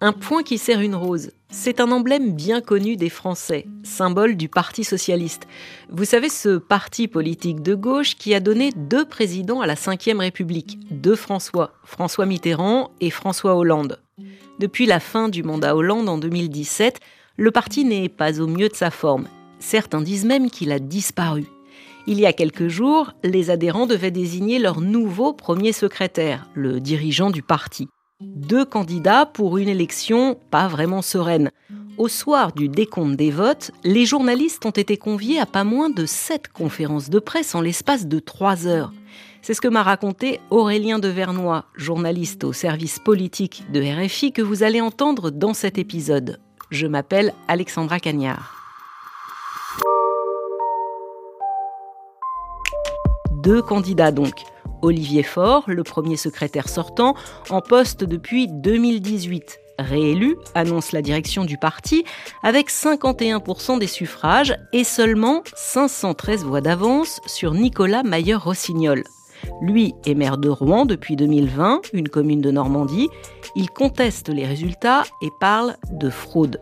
Un point qui sert une rose. C'est un emblème bien connu des Français, symbole du Parti socialiste. Vous savez, ce parti politique de gauche qui a donné deux présidents à la Ve République, deux François, François Mitterrand et François Hollande. Depuis la fin du mandat Hollande en 2017, le parti n'est pas au mieux de sa forme. Certains disent même qu'il a disparu. Il y a quelques jours, les adhérents devaient désigner leur nouveau premier secrétaire, le dirigeant du parti. Deux candidats pour une élection pas vraiment sereine. Au soir du décompte des votes, les journalistes ont été conviés à pas moins de sept conférences de presse en l'espace de trois heures. C'est ce que m'a raconté Aurélien de Vernois, journaliste au service politique de RFI, que vous allez entendre dans cet épisode. Je m'appelle Alexandra Cagnard. Deux candidats donc. Olivier Faure, le premier secrétaire sortant, en poste depuis 2018. Réélu, annonce la direction du parti, avec 51% des suffrages et seulement 513 voix d'avance sur Nicolas Mayer-Rossignol. Lui est maire de Rouen depuis 2020, une commune de Normandie. Il conteste les résultats et parle de fraude.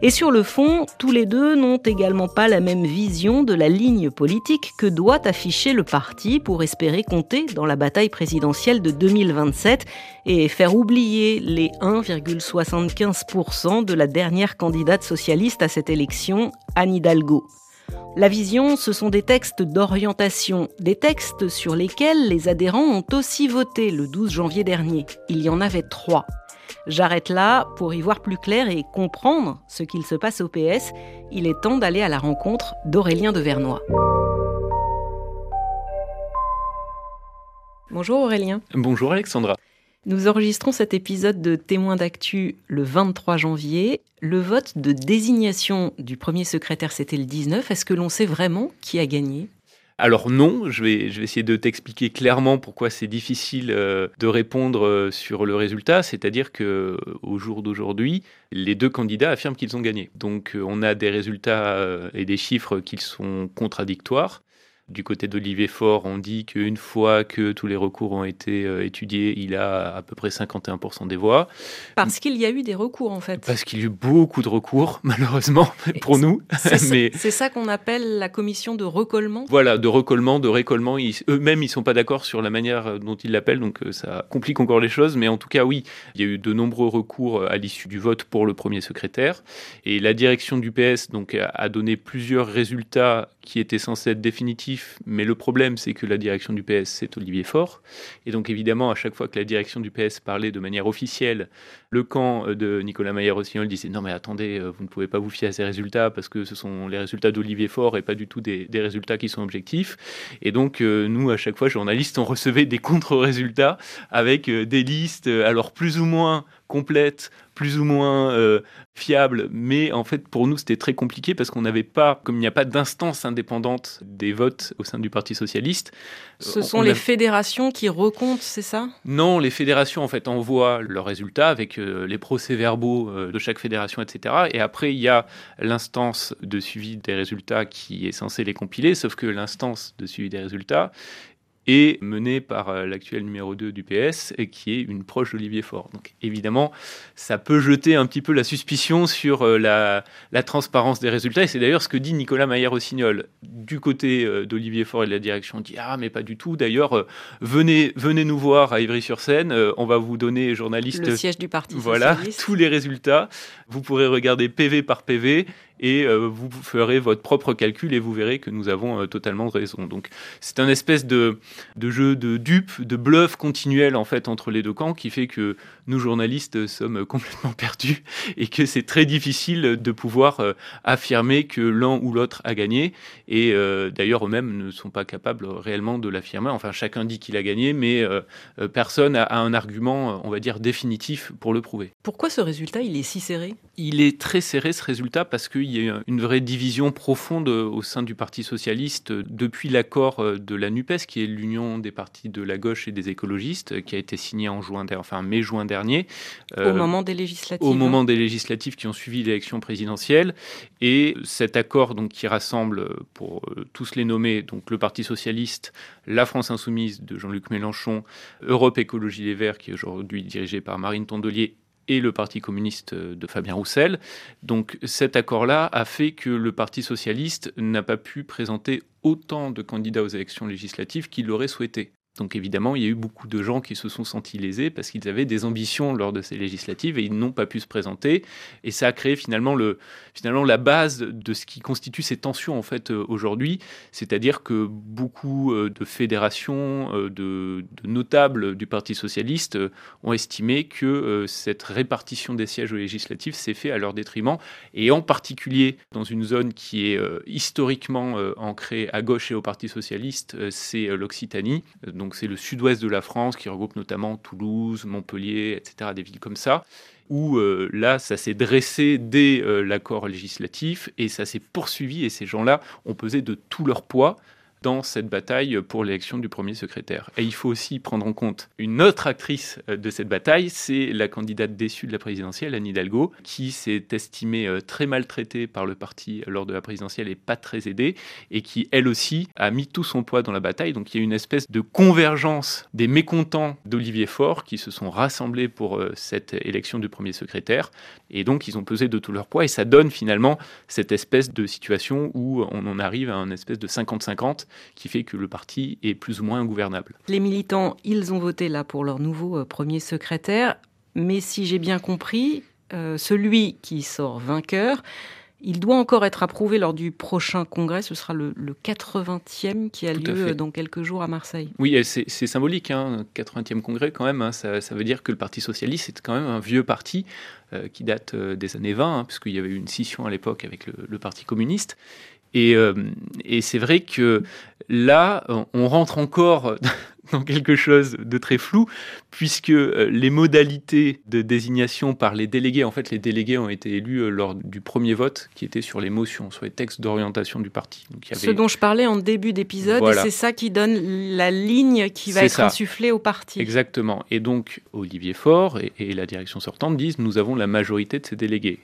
Et sur le fond, tous les deux n'ont également pas la même vision de la ligne politique que doit afficher le parti pour espérer compter dans la bataille présidentielle de 2027 et faire oublier les 1,75% de la dernière candidate socialiste à cette élection, Anne Hidalgo. La vision, ce sont des textes d'orientation, des textes sur lesquels les adhérents ont aussi voté le 12 janvier dernier. Il y en avait trois. J'arrête là pour y voir plus clair et comprendre ce qu'il se passe au PS. Il est temps d'aller à la rencontre d'Aurélien de Vernois. Bonjour Aurélien. Bonjour Alexandra. Nous enregistrons cet épisode de Témoins d'actu le 23 janvier. Le vote de désignation du premier secrétaire, c'était le 19. Est-ce que l'on sait vraiment qui a gagné? Alors non, je vais, je vais essayer de t'expliquer clairement pourquoi c'est difficile euh, de répondre euh, sur le résultat. C'est-à-dire que au jour d'aujourd'hui, les deux candidats affirment qu'ils ont gagné. Donc euh, on a des résultats et des chiffres qui sont contradictoires. Du côté d'Olivier Faure, on dit qu'une fois que tous les recours ont été euh, étudiés, il a à peu près 51% des voix. Parce qu'il y a eu des recours, en fait. Parce qu'il y a eu beaucoup de recours, malheureusement, pour nous. C'est ça, ça qu'on appelle la commission de recollement Voilà, de recollement, de récollement. Eux-mêmes, ils ne sont pas d'accord sur la manière dont ils l'appellent, donc euh, ça complique encore les choses. Mais en tout cas, oui, il y a eu de nombreux recours à l'issue du vote pour le premier secrétaire. Et la direction du PS donc, a donné plusieurs résultats qui étaient censés être définitifs mais le problème, c'est que la direction du PS, c'est Olivier Faure. Et donc, évidemment, à chaque fois que la direction du PS parlait de manière officielle, le camp euh, de Nicolas Maillard-Rossignol disait Non, mais attendez, euh, vous ne pouvez pas vous fier à ces résultats parce que ce sont les résultats d'Olivier Faure et pas du tout des, résultats qui sont objectifs. Et donc, euh, nous, à chaque fois, journalistes, on recevait des contre-résultats avec des listes, alors plus ou moins complète, plus ou moins euh, fiable, mais en fait pour nous c'était très compliqué parce qu'on n'avait pas, comme il n'y a pas d'instance indépendante des votes au sein du Parti socialiste. Ce sont les fédérations qui recomptent, c'est ça? Non, les fédérations en fait envoient leurs résultats avec euh, les procès-verbaux euh, de chaque fédération, etc. Et après il y a l'instance de suivi des résultats qui est censée les compiler, sauf que l'instance de suivi des résultats et menée par euh, l'actuel numéro 2 du PS, et qui est une proche d'Olivier Faure. Donc évidemment, ça peut jeter un petit peu la suspicion sur euh, la, transparence des résultats, et c'est d'ailleurs ce que dit Nicolas Maillard-Rossignol. Du côté euh, d'Olivier Faure et de la direction, on dit Ah, mais pas du tout, d'ailleurs, venez, venez nous voir à Ivry-sur-Seine, on va vous donner, journalistes... Le siège du Parti Voilà, tous les résultats. Vous pourrez regarder PV par PV, et euh, vous ferez votre propre calcul et vous verrez que nous avons euh, totalement raison. Donc c'est un espèce de, de, jeu de dupe, de bluff continuel en fait entre les deux camps qui fait que nous journalistes sommes complètement perdus et que c'est très difficile de pouvoir euh, affirmer que l'un ou l'autre a gagné. Et d'ailleurs eux-mêmes ne sont pas capables réellement de l'affirmer. Enfin chacun dit qu'il a gagné, mais personne a un argument, on va dire, définitif pour le prouver. Pourquoi ce résultat il est si serré? Il est très serré ce résultat parce que il y a une vraie division profonde au sein du Parti socialiste depuis l'accord de la NUPES, qui est l'union des partis de la gauche et des écologistes, qui a été signé en juin, enfin mai-juin dernier. Au moment des législatives. Au moment des législatives qui ont suivi l'élection présidentielle. Et cet accord donc, qui rassemble, pour tous les nommer, donc le Parti socialiste, la France insoumise de Jean-Luc Mélenchon, Europe Écologie Les Verts, qui est aujourd'hui dirigé par Marine Tondelier, et le Parti communiste de Fabien Roussel. Donc cet accord-là a fait que le Parti socialiste n'a pas pu présenter autant de candidats aux élections législatives qu'il l'aurait souhaité. Donc évidemment, il y a eu beaucoup de gens qui se sont sentis lésés parce qu'ils avaient des ambitions lors de ces législatives et ils n'ont pas pu se présenter. Et ça a créé finalement, le, finalement la base de ce qui constitue ces tensions en fait euh, aujourd'hui. C'est-à-dire que beaucoup euh, de fédérations, euh, de, notables du Parti socialiste ont estimé que cette répartition des sièges aux législatives s'est fait à leur détriment. Et en particulier dans une zone qui est historiquement ancrée à gauche et au Parti socialiste, c'est l'Occitanie. Donc c'est le sud-ouest de la France qui regroupe notamment Toulouse, Montpellier, etc., des villes comme ça, où euh, là, ça s'est dressé dès euh, l'accord législatif et ça s'est poursuivi et ces gens-là ont pesé de tout leur poids dans cette bataille pour l'élection du premier secrétaire. Et il faut aussi prendre en compte une autre actrice euh, de cette bataille, c'est la candidate déçue de la présidentielle, Anne Hidalgo, qui s'est estimée euh, très maltraitée par le parti lors de la présidentielle et pas très aidée, et qui, elle aussi, a mis tout son poids dans la bataille. Donc il y a une espèce de convergence des mécontents d'Olivier Faure qui se sont rassemblés pour euh, cette élection du premier secrétaire, et donc ils ont pesé de tout leur poids, et ça donne finalement cette espèce de situation où on en arrive à un espèce de 50-50 qui fait que le parti est plus ou moins ingouvernable. Les militants, ils ont voté là pour leur nouveau euh, premier secrétaire, mais si j'ai bien compris, euh, celui qui sort vainqueur, il doit encore être approuvé lors du prochain congrès. Ce sera le, 80e qui a lieu dans quelques jours à Marseille. Oui, c'est symbolique, hein, 80e congrès quand même. Hein. ça, veut dire que le Parti socialiste est quand même un vieux parti euh, qui date des années 20, hein, puisqu'il y avait eu une scission à l'époque avec le, Parti communiste. Euh, et, c'est vrai que là, on rentre encore dans quelque chose de très flou, puisque euh, les modalités de désignation par les délégués, en fait, les délégués ont été élus euh, lors du premier vote qui était sur les motions, sur les textes d'orientation du parti. Donc, Ce dont je parlais en début d'épisode, et c'est ça qui donne la ligne qui va être insufflée au parti. Exactement. Et donc, Olivier Faure et la direction sortante disent nous avons la majorité de ces délégués.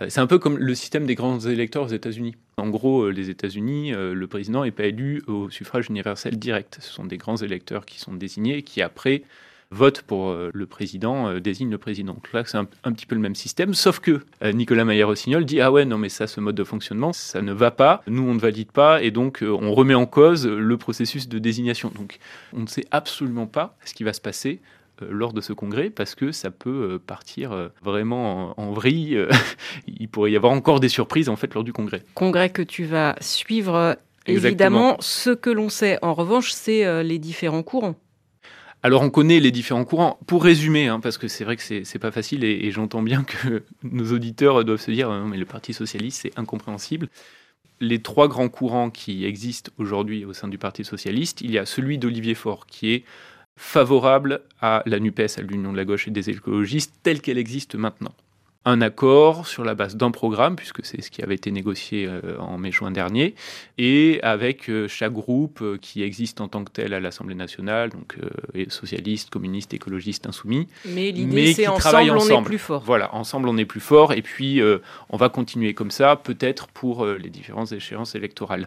Euh, c'est un peu comme le système des grands électeurs aux États-Unis. En gros, euh, les États-Unis, euh, le président n'est pas élu au suffrage universel direct. Ce sont des grands électeurs qui sont désignés et qui après votent pour le président, désignent le président. Donc là, c'est un, petit peu le même système, sauf que Nicolas Maillard-Rossignol dit Ah ouais, non, mais ça, ce mode de fonctionnement, ça ne va pas. Nous, on ne valide pas et donc on remet en cause le processus de désignation. Donc on ne sait absolument pas ce qui va se passer lors de ce congrès parce que ça peut euh, partir euh, vraiment en, vrille. Il pourrait y avoir encore des surprises en fait lors du congrès. Congrès que tu vas suivre évidemment. Ce que l'on sait en revanche, c'est les différents courants. Alors on connaît les différents courants. Pour résumer, hein, parce que c'est vrai que c'est pas facile et, j'entends bien que nos auditeurs doivent se dire mais le Parti socialiste c'est incompréhensible. Les trois grands courants qui existent aujourd'hui au sein du Parti socialiste, il y a celui d'Olivier Faure qui est favorable à la NUPES, à l'Union de la gauche et des écologistes, telle qu'elle existe maintenant. Un accord sur la base d'un programme, puisque c'est ce qui avait été négocié euh, en mai-juin dernier, et avec euh, chaque groupe euh, qui existe en tant que tel à l'Assemblée nationale, donc socialistes, communistes, écologistes, insoumis. Mais l'idée, c'est ensemble, on est plus fort. Voilà, ensemble, on est plus fort, et puis on va continuer comme ça, peut-être pour les différentes échéances électorales.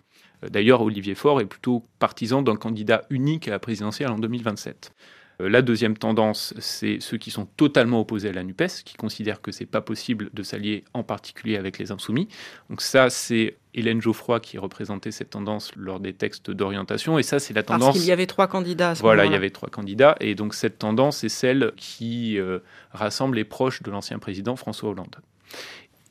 D'ailleurs, Olivier Faure est plutôt partisan d'un candidat unique à la présidentielle en 2027. Euh, la deuxième tendance, c'est ceux qui sont totalement opposés à la NUPES, qui considèrent que c'est pas possible de s'allier en particulier avec les insoumis. Donc ça, c'est Hélène Geoffroy qui représentait cette tendance lors des textes d'orientation. Et ça, c'est la tendance. Parce qu'il y avait trois candidats. À ce voilà, il y avait trois candidats. Et donc cette tendance est celle qui euh, rassemble les proches de l'ancien président François Hollande.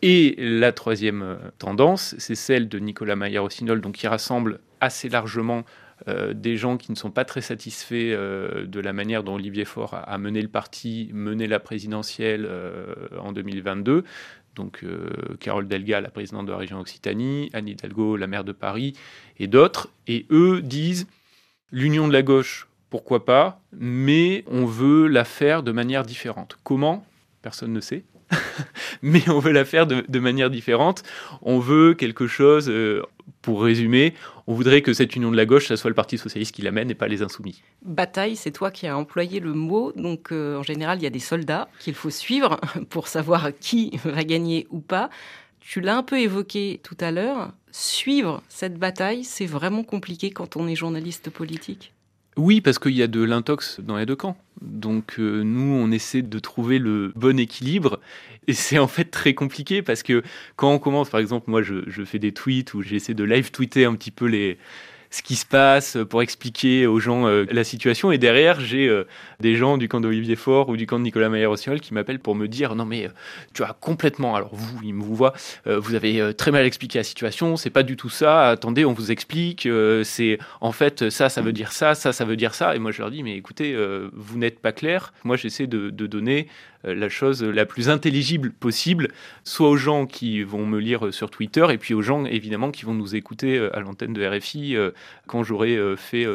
Et la troisième euh, tendance, c'est celle de Nicolas Maillard-Rossignol, donc qui rassemble assez largement euh, des gens qui ne sont pas très satisfaits euh, de la manière dont Olivier Faure a, mené le parti, mené la présidentielle en 2022. Donc Carole Delga, la présidente de la région Occitanie, Anne Hidalgo, la maire de Paris, et d'autres. Et eux disent l'union de la gauche, pourquoi pas, mais on veut la faire de manière différente. Comment? Personne ne sait. mais on veut la faire de, manière différente. On veut quelque chose, euh, pour résumer, on voudrait que cette union de la gauche, ça soit le Parti socialiste qui l'amène et pas les insoumis. Bataille, c'est toi qui as employé le mot. Donc euh, en général, il y a des soldats qu'il faut suivre pour savoir qui va gagner ou pas. Tu l'as un peu évoqué tout à l'heure. Suivre cette bataille, c'est vraiment compliqué quand on est journaliste politique. Oui, parce qu'il y a de l'intox dans les deux camps. Donc euh, nous, on essaie de trouver le bon équilibre. Et c'est en fait très compliqué parce que quand on commence, par exemple, moi je, je fais des tweets où j'essaie de live tweeter un petit peu les, ce qui se passe pour expliquer aux gens euh, la situation. Et derrière, j'ai euh, des gens du camp d'Olivier Faure ou du camp de Nicolas Maillard-Rossignol qui m'appellent pour me dire non mais euh, tu as complètement, alors vous, ils me vous voient, vous avez très mal expliqué la situation, c'est pas du tout ça, attendez, on vous explique, c'est en fait ça, ça veut dire ça, ça, ça veut dire ça. Et moi je leur dis mais écoutez, vous n'êtes pas clair. Moi j'essaie de, donner euh, la chose la plus intelligible possible, soit aux gens qui vont me lire sur Twitter, et puis aux gens évidemment qui vont nous écouter euh, à l'antenne de RFI euh, quand j'aurai fait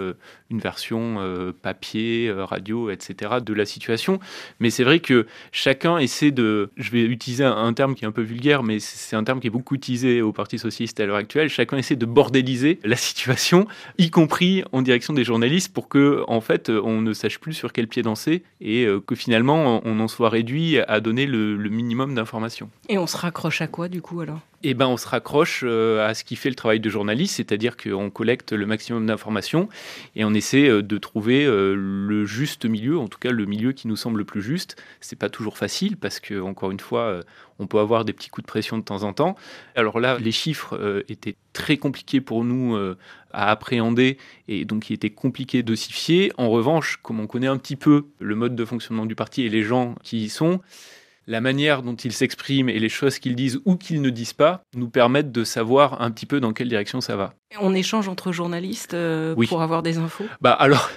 une version papier, radio, etc. de la situation. Mais c'est vrai que chacun essaie de, je vais utiliser un, terme qui est un peu vulgaire, mais c'est un terme qui est beaucoup utilisé au Parti socialiste à l'heure actuelle, chacun essaie de bordéliser la situation, y compris en direction des journalistes, pour que en fait on ne sache plus sur quel pied danser et que finalement on en soit réduit à donner le, minimum d'informations. Et on se raccroche à quoi du coup alors? Eh ben, on se raccroche euh, à ce qui fait le travail de journaliste, c'est-à-dire qu'on collecte le maximum d'informations et on essaie euh, de trouver euh, le juste milieu, en tout cas le milieu qui nous semble le plus juste. C'est pas toujours facile parce que, encore une fois, on peut avoir des petits coups de pression de temps en temps. Alors là, les chiffres étaient très compliqués pour nous à appréhender et donc il était compliqué d'ossifier. En revanche, comme on connaît un petit peu le mode de fonctionnement du parti et les gens qui y sont, la manière dont ils s'expriment et les choses qu'ils disent ou qu'ils ne disent pas nous permettent de savoir un petit peu dans quelle direction ça va. On échange entre journalistes euh, pour avoir des infos? Bah alors,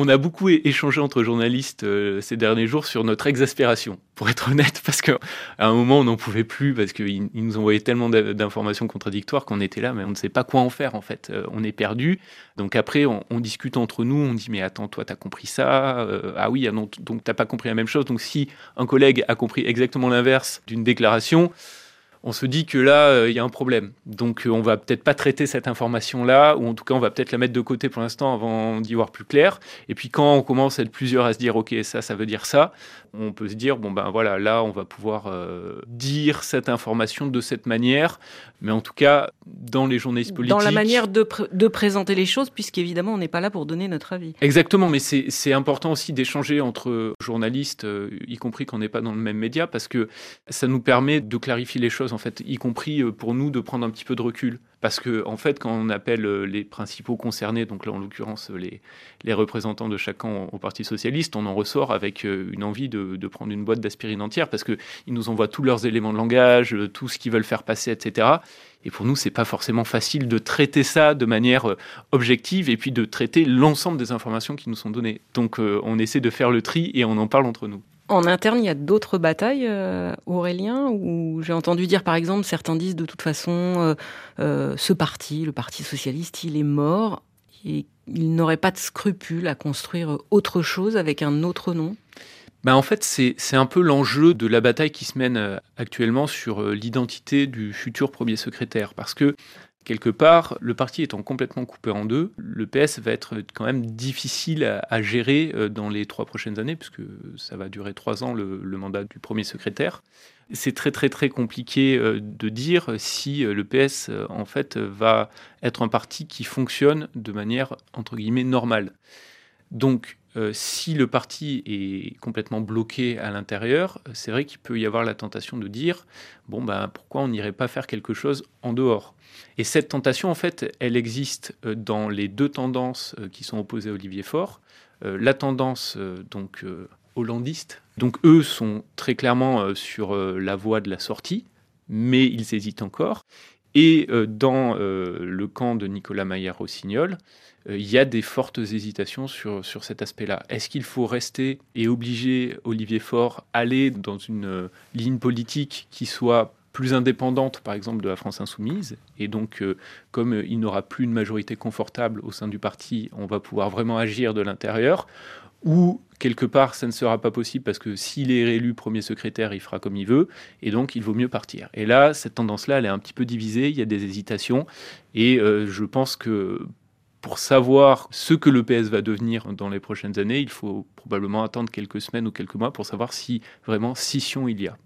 on a beaucoup échangé entre journalistes euh, ces derniers jours sur notre exaspération, pour être honnête, parce qu'à un moment, on n'en pouvait plus, parce qu'ils nous envoyaient tellement d'informations contradictoires qu'on était là, mais on ne sait pas quoi en faire, en fait. Euh, on est perdu. Donc après, on, discute entre nous, on dit, mais attends, toi, tu as compris ça euh, Ah oui, ah non, donc tu n'as pas compris la même chose. Donc si un collègue a compris exactement l'inverse d'une déclaration, on se dit que là, euh, il y a un problème. Donc, euh, on va peut-être pas traiter cette information-là, ou en tout cas, on va peut-être la mettre de côté pour l'instant avant d'y voir plus clair. Et puis, quand on commence à être plusieurs à se dire, OK, ça, ça veut dire ça, on peut se dire, bon, ben voilà, là, on va pouvoir euh, dire cette information de cette manière, mais en tout cas, dans les journalistes politiques. Dans la manière de, de présenter les choses, puisqu'évidemment, on n'est pas là pour donner notre avis. Exactement, mais c'est important aussi d'échanger entre journalistes, y compris quand on n'est pas dans le même média, parce que ça nous permet de clarifier les choses en fait, y compris euh, pour nous de prendre un petit peu de recul. Parce que, en fait, quand on appelle euh, les principaux concernés, donc là, en l'occurrence, les, les représentants de chacun au Parti Socialiste, on en ressort avec euh, une envie de, de prendre une boîte d'aspirine entière parce qu'ils nous envoient tous leurs éléments de langage, tout ce qu'ils veulent faire passer, etc. Et pour nous, c'est pas forcément facile de traiter ça de manière objective et puis de traiter l'ensemble des informations qui nous sont données. Donc, on essaie de faire le tri et on en parle entre nous. En interne, il y a d'autres batailles, euh, Aurélien, où j'ai entendu dire, par exemple, certains disent de toute façon, euh, euh, ce parti, le Parti socialiste, il est mort et il n'aurait pas de scrupule à construire autre chose avec un autre nom. Ben en fait, c'est un peu l'enjeu de la bataille qui se mène actuellement sur l'identité du futur premier secrétaire. Parce que Quelque part, le parti étant complètement coupé en deux, le PS va être quand même difficile à, gérer euh, dans les trois prochaines années, puisque ça va durer trois ans le, mandat du premier secrétaire. C'est très très très compliqué euh, de dire si euh, le PS en fait va être un parti qui fonctionne de manière entre guillemets normale. Donc si le parti est complètement bloqué à l'intérieur, c'est vrai qu'il peut y avoir la tentation de dire bon ben pourquoi on n'irait pas faire quelque chose en dehors? Et cette tentation, en fait, elle existe euh, dans les deux tendances euh, qui sont opposées à Olivier Faure. Euh, la tendance donc hollandiste, donc eux sont très clairement sur la voie de la sortie, mais ils hésitent encore. Et dans le camp de Nicolas Maillard-Rossignol, il y a des fortes hésitations sur, cet aspect-là. Est-ce qu'il faut rester et obliger Olivier Faure à aller dans une ligne politique qui soit plus indépendante, par exemple, de la France insoumise? Et donc, euh, comme il n'aura plus une majorité confortable au sein du parti, on va pouvoir vraiment agir de l'intérieur. Ou quelque part, ça ne sera pas possible parce que s'il est réélu premier secrétaire, il fera comme il veut, et donc il vaut mieux partir. Et là, cette tendance-là, elle est un petit peu divisée, il y a des hésitations, et euh, je pense que pour savoir ce que le PS va devenir dans les prochaines années, il faut probablement attendre quelques semaines ou quelques mois pour savoir si vraiment scission il y a.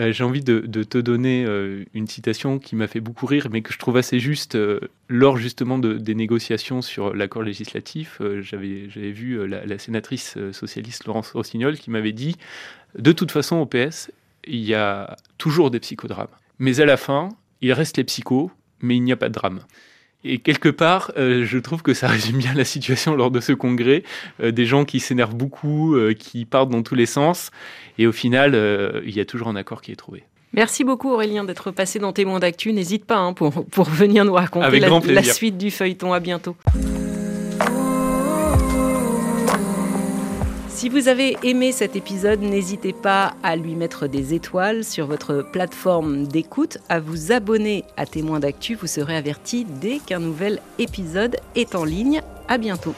Euh, j'ai envie de, te donner euh, une citation qui m'a fait beaucoup rire, mais que je trouve assez juste. Euh, lors justement des négociations sur l'accord législatif, j'avais, vu la, la, sénatrice socialiste Laurence Rossignol qui m'avait dit De toute façon, au PS, il y a toujours des psychodrames. Mais à la fin, il reste les psychos, mais il n'y a pas de drame. Et quelque part, euh, je trouve que ça résume bien la situation lors de ce congrès. Euh, des gens qui s'énervent beaucoup, euh, qui partent dans tous les sens. Et au final, il y a toujours un accord qui est trouvé. Merci beaucoup Aurélien d'être passé dans Témoins d'actu. N'hésite pas hein, pour, pour venir nous raconter la suite du feuilleton. À bientôt. Si vous avez aimé cet épisode, n'hésitez pas à lui mettre des étoiles sur votre plateforme d'écoute, à vous abonner à Témoins d'actu. Vous serez averti dès qu'un nouvel épisode est en ligne. À bientôt.